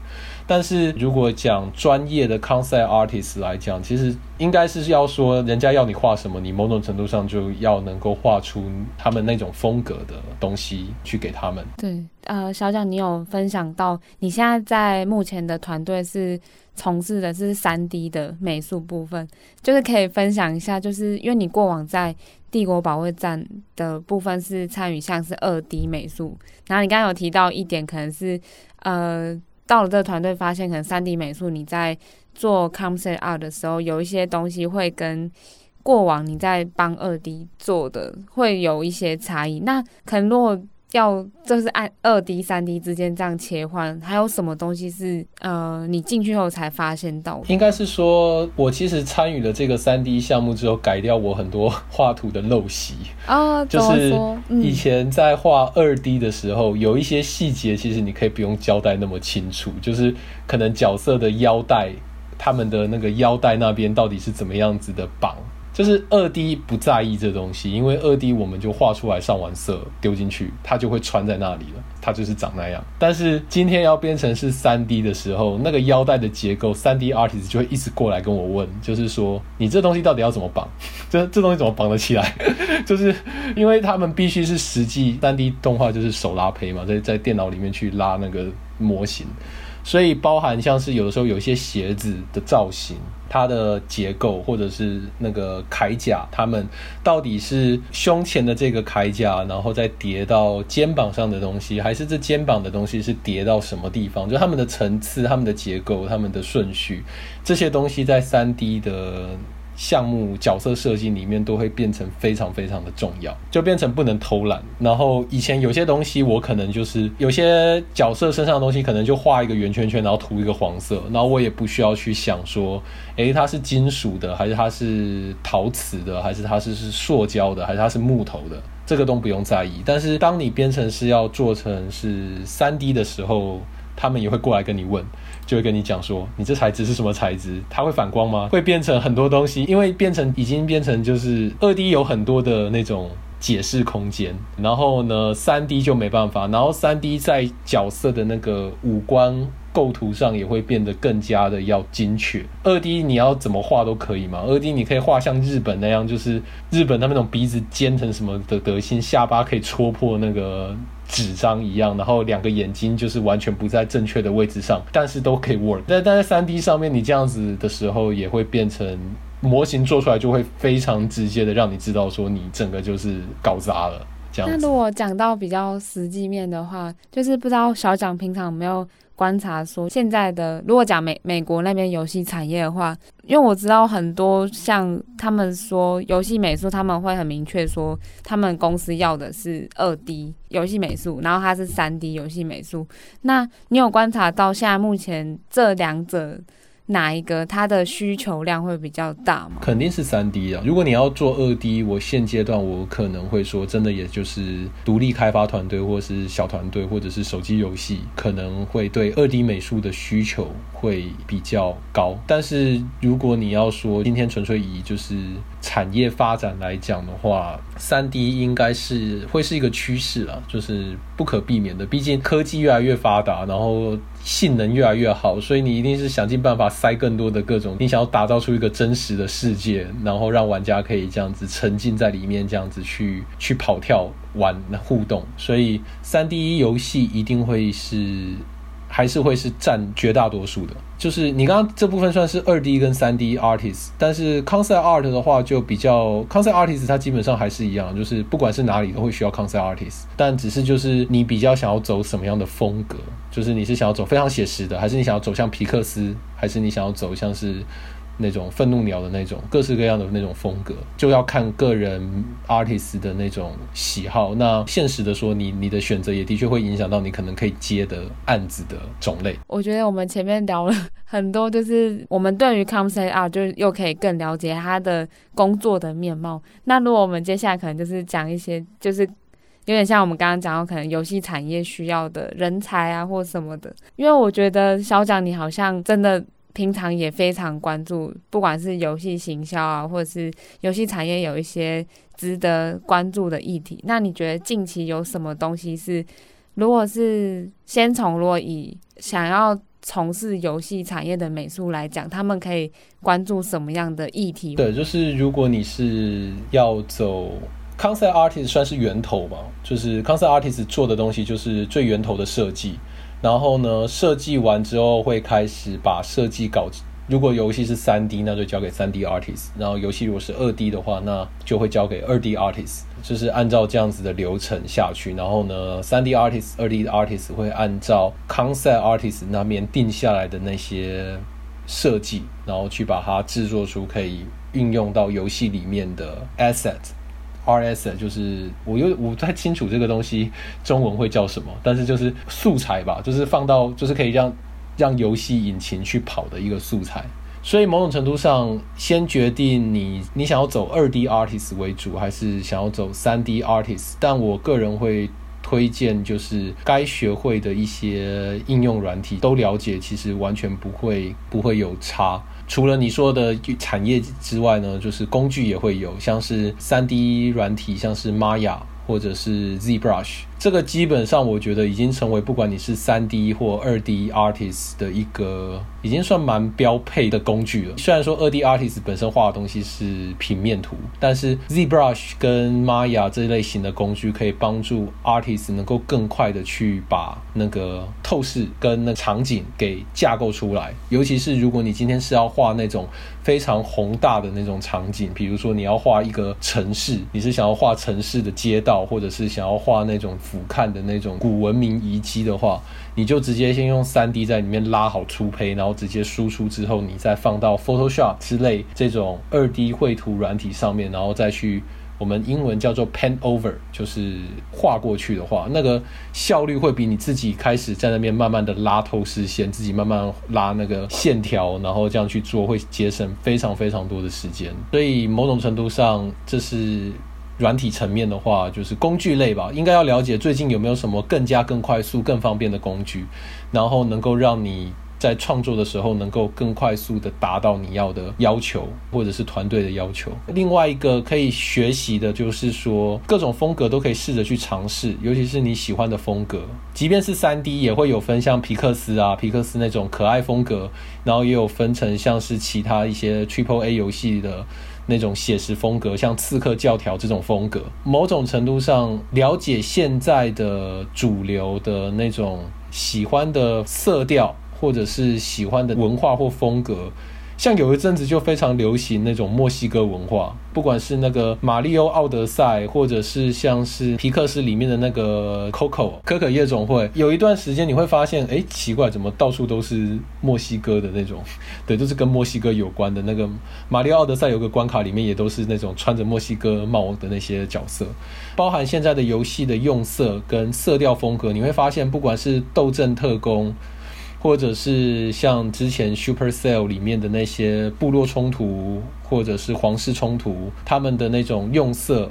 但是如果讲专业的 concept artist 来讲，其实应该是要说，人家要你画什么，你某种程度上就要能够画出他们那种风格的东西去给他们。对，呃，小蒋，你有分享到你现在在目前的团队是从事的是三 D 的美术部分，就是可以分享一下，就是因为你过往在帝国保卫战的部分是参与像是二 D 美术，然后你刚刚有提到一点，可能是呃。到了这个团队，发现可能三 D 美术你在做 concept art 的时候，有一些东西会跟过往你在帮二 D 做的会有一些差异。那可能如果要就是按二 D、三 D 之间这样切换，还有什么东西是呃你进去后才发现到？应该是说，我其实参与了这个三 D 项目之后，改掉我很多画图的陋习啊。就是以前在画二 D 的时候，有一些细节其实你可以不用交代那么清楚，就是可能角色的腰带，他们的那个腰带那边到底是怎么样子的绑。就是二 D 不在意这东西，因为二 D 我们就画出来上完色丢进去，它就会穿在那里了，它就是长那样。但是今天要变成是三 D 的时候，那个腰带的结构，三 D artist 就会一直过来跟我问，就是说你这东西到底要怎么绑？这这东西怎么绑得起来？就是因为他们必须是实际三 D 动画，就是手拉胚嘛，在在电脑里面去拉那个模型。所以包含像是有的时候有一些鞋子的造型，它的结构或者是那个铠甲，他们到底是胸前的这个铠甲，然后再叠到肩膀上的东西，还是这肩膀的东西是叠到什么地方？就他们的层次、他们的结构、他们的顺序，这些东西在三 D 的。项目角色设计里面都会变成非常非常的重要，就变成不能偷懒。然后以前有些东西我可能就是有些角色身上的东西，可能就画一个圆圈圈，然后涂一个黄色，然后我也不需要去想说，诶，它是金属的，还是它是陶瓷的，还是它是是塑胶的，还是它是木头的，这个都不用在意。但是当你编程是要做成是 3D 的时候，他们也会过来跟你问。就会跟你讲说，你这材质是什么材质？它会反光吗？会变成很多东西，因为变成已经变成就是二 D 有很多的那种解释空间。然后呢，三 D 就没办法，然后三 D 在角色的那个五官。构图上也会变得更加的要精确。二 D 你要怎么画都可以嘛？二 D 你可以画像日本那样，就是日本他们那种鼻子尖成什么的德性，下巴可以戳破那个纸张一样，然后两个眼睛就是完全不在正确的位置上，但是都可以 work。但但在三 D 上面，你这样子的时候也会变成模型做出来就会非常直接的让你知道说你整个就是搞砸了。这样。那如果讲到比较实际面的话，就是不知道小蒋平常有没有。观察说，现在的如果讲美美国那边游戏产业的话，因为我知道很多像他们说游戏美术，他们会很明确说，他们公司要的是二 D 游戏美术，然后它是三 D 游戏美术。那你有观察到现在目前这两者？哪一个它的需求量会比较大吗？肯定是三 D 啊！如果你要做二 D，我现阶段我可能会说，真的也就是独立开发团队，或是小团队，或者是手机游戏，可能会对二 D 美术的需求会比较高。但是如果你要说今天纯粹以就是产业发展来讲的话，三 D 应该是会是一个趋势啊，就是不可避免的。毕竟科技越来越发达，然后。性能越来越好，所以你一定是想尽办法塞更多的各种，你想要打造出一个真实的世界，然后让玩家可以这样子沉浸在里面，这样子去去跑跳玩互动。所以三 D 游戏一定会是。还是会是占绝大多数的，就是你刚刚这部分算是二 D 跟三 D artist，但是 concept art 的话就比较 concept artist，它基本上还是一样，就是不管是哪里都会需要 concept artist，但只是就是你比较想要走什么样的风格，就是你是想要走非常写实的，还是你想要走向皮克斯，还是你想要走向是。那种愤怒鸟的那种各式各样的那种风格，就要看个人 artist 的那种喜好。那现实的说，你你的选择也的确会影响到你可能可以接的案子的种类。我觉得我们前面聊了很多，就是我们对于 concept art 就又可以更了解他的工作的面貌。那如果我们接下来可能就是讲一些，就是有点像我们刚刚讲到可能游戏产业需要的人才啊，或什么的。因为我觉得小蒋你好像真的。平常也非常关注，不管是游戏行销啊，或者是游戏产业有一些值得关注的议题。那你觉得近期有什么东西是，如果是先从如果以想要从事游戏产业的美术来讲，他们可以关注什么样的议题？对，就是如果你是要走 concept artist，算是源头吧，就是 concept artist 做的东西就是最源头的设计。然后呢，设计完之后会开始把设计稿。如果游戏是三 D，那就交给三 D artist。然后游戏如果是二 D 的话，那就会交给二 D artist。就是按照这样子的流程下去。然后呢，三 D artist、二 D artist 会按照 concept artist 那边定下来的那些设计，然后去把它制作出可以运用到游戏里面的 asset。RS 就是我又我不太清楚这个东西中文会叫什么，但是就是素材吧，就是放到就是可以让让游戏引擎去跑的一个素材。所以某种程度上，先决定你你想要走二 D artist 为主，还是想要走三 D artist。但我个人会推荐，就是该学会的一些应用软体都了解，其实完全不会不会有差。除了你说的产业之外呢，就是工具也会有，像是三 D 软体，像是 Maya 或者是 ZBrush。这个基本上，我觉得已经成为不管你是三 D 或二 D artist 的一个，已经算蛮标配的工具了。虽然说二 D artist 本身画的东西是平面图，但是 ZBrush 跟 Maya 这类型的工具可以帮助 artist 能够更快的去把那个透视跟那场景给架构出来。尤其是如果你今天是要画那种非常宏大的那种场景，比如说你要画一个城市，你是想要画城市的街道，或者是想要画那种。俯瞰的那种古文明遗迹的话，你就直接先用 3D 在里面拉好粗胚，然后直接输出之后，你再放到 Photoshop 之类这种 2D 绘图软体上面，然后再去我们英文叫做 Pant Over，就是画过去的话，那个效率会比你自己开始在那边慢慢的拉透视线，自己慢慢拉那个线条，然后这样去做，会节省非常非常多的时间。所以某种程度上，这是。软体层面的话，就是工具类吧，应该要了解最近有没有什么更加更快速、更方便的工具，然后能够让你在创作的时候能够更快速的达到你要的要求，或者是团队的要求。另外一个可以学习的就是说，各种风格都可以试着去尝试，尤其是你喜欢的风格，即便是 3D 也会有分像皮克斯啊、皮克斯那种可爱风格，然后也有分成像是其他一些 Triple A 游戏的。那种写实风格，像《刺客教条》这种风格，某种程度上了解现在的主流的那种喜欢的色调，或者是喜欢的文化或风格。像有一阵子就非常流行那种墨西哥文化，不管是那个《马里奥奥德赛》，或者是像是皮克斯里面的那个 Coco 可可夜总会，有一段时间你会发现，哎，奇怪，怎么到处都是墨西哥的那种？对，都是跟墨西哥有关的那个《马里奥奥德赛》有个关卡里面也都是那种穿着墨西哥帽的那些角色，包含现在的游戏的用色跟色调风格，你会发现，不管是《斗阵特工》。或者是像之前 Supercell 里面的那些部落冲突，或者是皇室冲突，他们的那种用色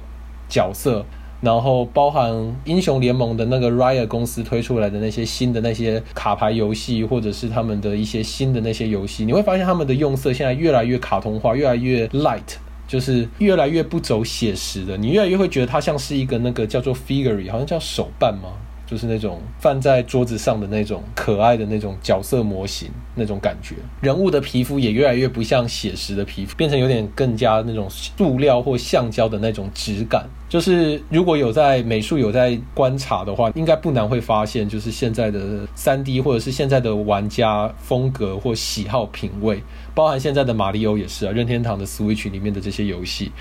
角色，然后包含英雄联盟的那个 Riot 公司推出来的那些新的那些卡牌游戏，或者是他们的一些新的那些游戏，你会发现他们的用色现在越来越卡通化，越来越 light，就是越来越不走写实的，你越来越会觉得它像是一个那个叫做 figure，好像叫手办吗？就是那种放在桌子上的那种可爱的那种角色模型，那种感觉，人物的皮肤也越来越不像写实的皮肤，变成有点更加那种塑料或橡胶的那种质感。就是如果有在美术有在观察的话，应该不难会发现，就是现在的 3D 或者是现在的玩家风格或喜好品味，包含现在的马里奥也是啊，任天堂的 Switch 里面的这些游戏，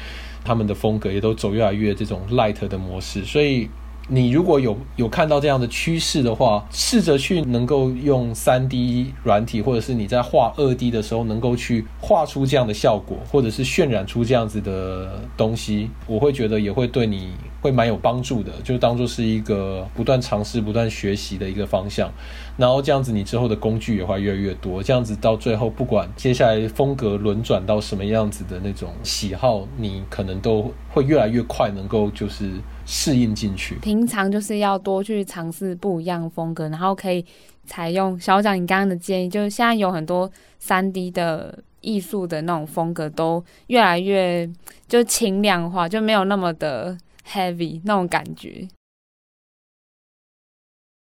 他们的风格也都走越来越这种 light 的模式，所以。你如果有有看到这样的趋势的话，试着去能够用 3D 软体，或者是你在画 2D 的时候，能够去画出这样的效果，或者是渲染出这样子的东西，我会觉得也会对你会蛮有帮助的，就当做是一个不断尝试、不断学习的一个方向。然后这样子，你之后的工具也会越来越多。这样子到最后，不管接下来风格轮转到什么样子的那种喜好，你可能都会越来越快能够就是。适应进去，平常就是要多去尝试不一样风格，然后可以采用小贾你刚刚的建议，就是现在有很多三 D 的艺术的那种风格都越来越就轻量化，就没有那么的 heavy 那种感觉。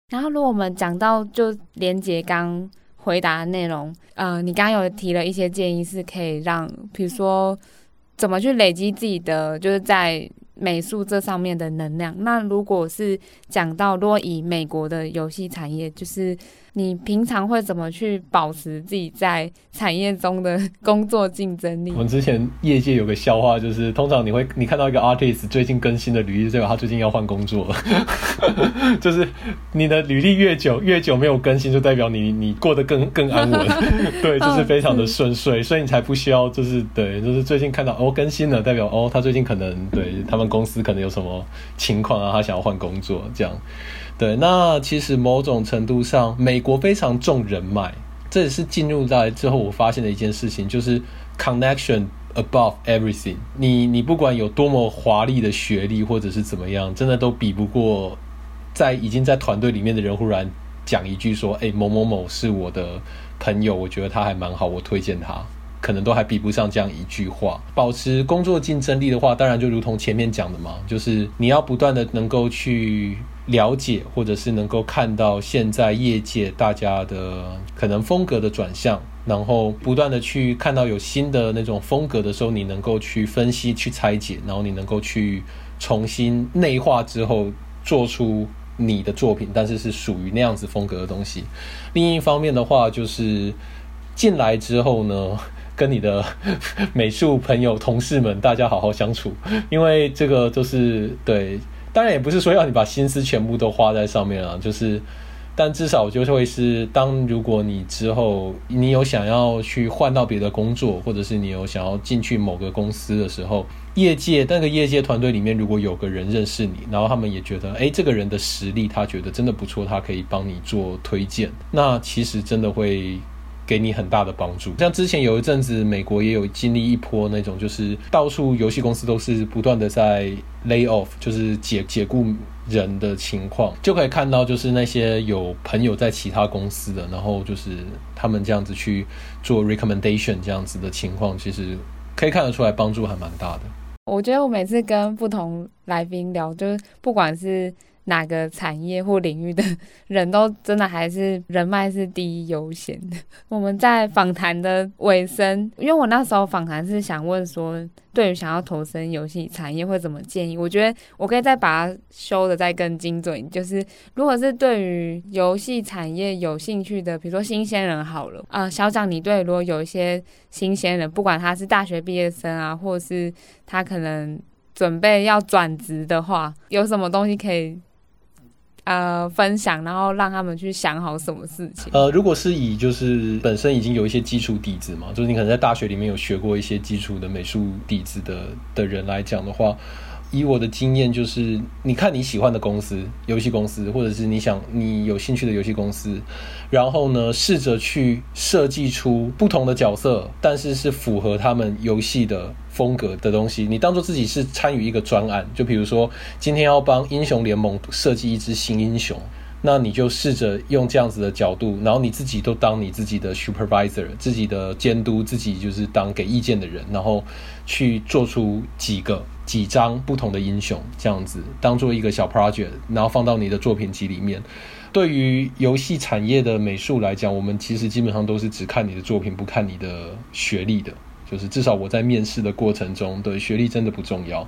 然后，如果我们讲到就连结刚回答的内容，呃，你刚刚有提了一些建议，是可以让，比如说怎么去累积自己的，就是在。美术这上面的能量。那如果是讲到，如果以美国的游戏产业，就是。你平常会怎么去保持自己在产业中的工作竞争力？我们之前业界有个笑话，就是通常你会你看到一个 artist 最近更新的履历，代表他最近要换工作了。就是你的履历越久越久没有更新，就代表你你过得更更安稳，对，就是非常的顺遂，所以你才不需要就是对，就是最近看到哦更新了，代表哦他最近可能对他们公司可能有什么情况啊，他想要换工作这样。对，那其实某种程度上，美国非常重人脉，这也是进入在之后我发现的一件事情，就是 connection above everything 你。你不管有多么华丽的学历或者是怎么样，真的都比不过在已经在团队里面的人忽然讲一句说：“哎，某某某是我的朋友，我觉得他还蛮好，我推荐他。”可能都还比不上这样一句话。保持工作竞争力的话，当然就如同前面讲的嘛，就是你要不断的能够去。了解，或者是能够看到现在业界大家的可能风格的转向，然后不断的去看到有新的那种风格的时候，你能够去分析、去拆解，然后你能够去重新内化之后，做出你的作品，但是是属于那样子风格的东西。另一方面的话，就是进来之后呢，跟你的美术朋友、同事们大家好好相处，因为这个就是对。当然也不是说要你把心思全部都花在上面啊，就是，但至少就会是，当如果你之后你有想要去换到别的工作，或者是你有想要进去某个公司的时候，业界那个业界团队里面如果有个人认识你，然后他们也觉得，哎，这个人的实力他觉得真的不错，他可以帮你做推荐，那其实真的会给你很大的帮助。像之前有一阵子，美国也有经历一波那种，就是到处游戏公司都是不断的在 lay off，就是解解雇人的情况，就可以看到就是那些有朋友在其他公司的，然后就是他们这样子去做 recommendation 这样子的情况，其实可以看得出来帮助还蛮大的。我觉得我每次跟不同来宾聊，就是不管是哪个产业或领域的人都真的还是人脉是第一优先的。我们在访谈的尾声，因为我那时候访谈是想问说，对于想要投身游戏产业会怎么建议？我觉得我可以再把它修的再更精准，就是如果是对于游戏产业有兴趣的，比如说新鲜人好了啊，小蒋，你对如果有一些新鲜人，不管他是大学毕业生啊，或者是他可能准备要转职的话，有什么东西可以？呃，分享，然后让他们去想好什么事情。呃，如果是以就是本身已经有一些基础底子嘛，就是你可能在大学里面有学过一些基础的美术底子的的人来讲的话。以我的经验，就是你看你喜欢的公司，游戏公司，或者是你想你有兴趣的游戏公司，然后呢，试着去设计出不同的角色，但是是符合他们游戏的风格的东西。你当做自己是参与一个专案，就比如说今天要帮英雄联盟设计一只新英雄。那你就试着用这样子的角度，然后你自己都当你自己的 supervisor，自己的监督，自己就是当给意见的人，然后去做出几个几张不同的英雄，这样子当做一个小 project，然后放到你的作品集里面。对于游戏产业的美术来讲，我们其实基本上都是只看你的作品，不看你的学历的。就是至少我在面试的过程中，对学历真的不重要。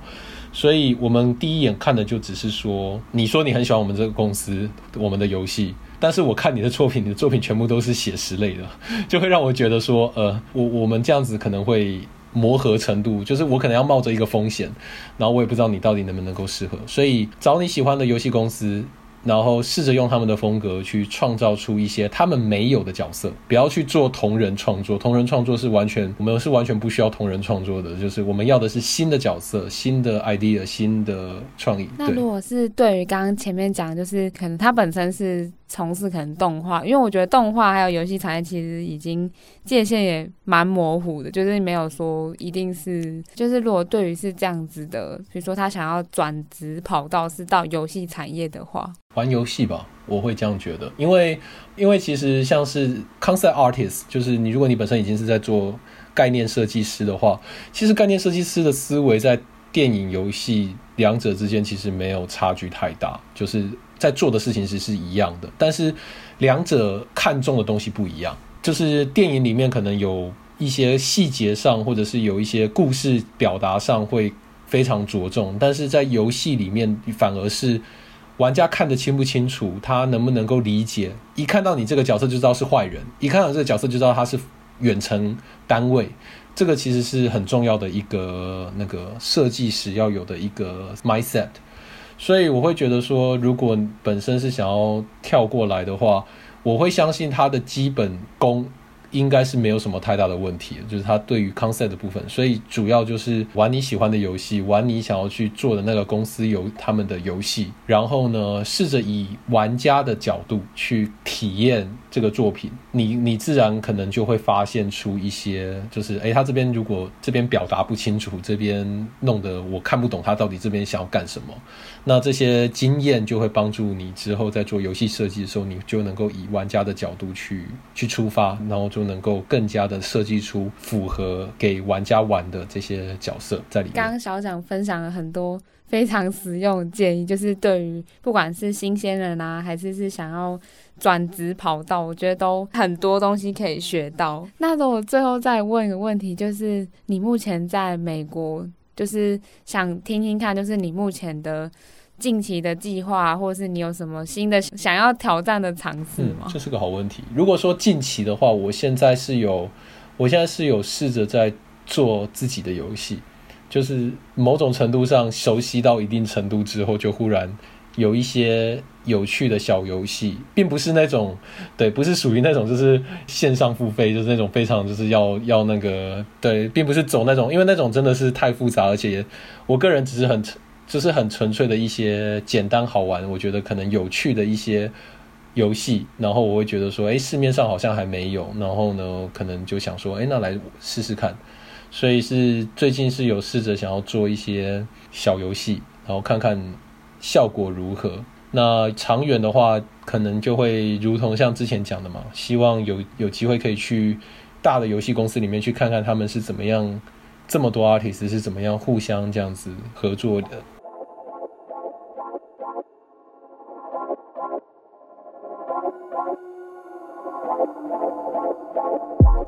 所以我们第一眼看的就只是说，你说你很喜欢我们这个公司，我们的游戏，但是我看你的作品，你的作品全部都是写实类的，就会让我觉得说，呃，我我们这样子可能会磨合程度，就是我可能要冒着一个风险，然后我也不知道你到底能不能够适合，所以找你喜欢的游戏公司。然后试着用他们的风格去创造出一些他们没有的角色，不要去做同人创作。同人创作是完全，我们是完全不需要同人创作的，就是我们要的是新的角色、新的 idea、新的创意。那如果是对于刚刚前面讲，就是可能他本身是。从事可能动画，因为我觉得动画还有游戏产业其实已经界限也蛮模糊的，就是没有说一定是，就是如果对于是这样子的，比如说他想要转职跑道是到游戏产业的话，玩游戏吧，我会这样觉得，因为因为其实像是 concept artist，就是你如果你本身已经是在做概念设计师的话，其实概念设计师的思维在电影、游戏两者之间其实没有差距太大，就是。在做的事情是是一样的，但是两者看重的东西不一样。就是电影里面可能有一些细节上，或者是有一些故事表达上会非常着重，但是在游戏里面反而是玩家看得清不清楚，他能不能够理解。一看到你这个角色就知道是坏人，一看到这个角色就知道他是远程单位。这个其实是很重要的一个那个设计师要有的一个 mindset。所以我会觉得说，如果本身是想要跳过来的话，我会相信他的基本功。应该是没有什么太大的问题，就是他对于 concept 的部分，所以主要就是玩你喜欢的游戏，玩你想要去做的那个公司游他们的游戏，然后呢，试着以玩家的角度去体验这个作品，你你自然可能就会发现出一些，就是诶，他这边如果这边表达不清楚，这边弄得我看不懂他到底这边想要干什么，那这些经验就会帮助你之后在做游戏设计的时候，你就能够以玩家的角度去去出发，然后。就能够更加的设计出符合给玩家玩的这些角色在里面。刚刚小蒋分享了很多非常实用的建议，就是对于不管是新鲜人啊，还是是想要转职跑道，我觉得都很多东西可以学到。那我最后再问一个问题，就是你目前在美国，就是想听听看，就是你目前的。近期的计划，或是你有什么新的想要挑战的尝试吗？这是个好问题。如果说近期的话，我现在是有，我现在是有试着在做自己的游戏，就是某种程度上熟悉到一定程度之后，就忽然有一些有趣的小游戏，并不是那种，对，不是属于那种就是线上付费，就是那种非常就是要要那个，对，并不是走那种，因为那种真的是太复杂，而且我个人只是很。就是很纯粹的一些简单好玩，我觉得可能有趣的一些游戏，然后我会觉得说，哎，市面上好像还没有，然后呢，可能就想说，哎，那来试试看。所以是最近是有试着想要做一些小游戏，然后看看效果如何。那长远的话，可能就会如同像之前讲的嘛，希望有有机会可以去大的游戏公司里面去看看他们是怎么样，这么多 artist 是怎么样互相这样子合作的。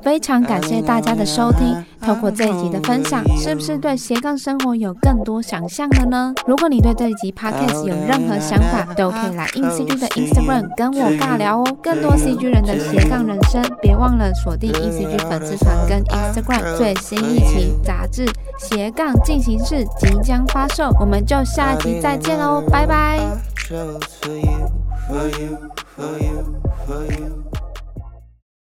非常感谢大家的收听。透过这一集的分享，是不是对斜杠生活有更多想象了呢？如果你对这一集 podcast 有任何想法，都可以来 InCG 的 Instagram 跟我尬聊哦。更多 CG 人的斜杠人生，别忘了锁定 InCG 粉丝团跟 Instagram。最新一期杂志《斜杠进行式》即将发售，我们就下集再见喽，拜拜。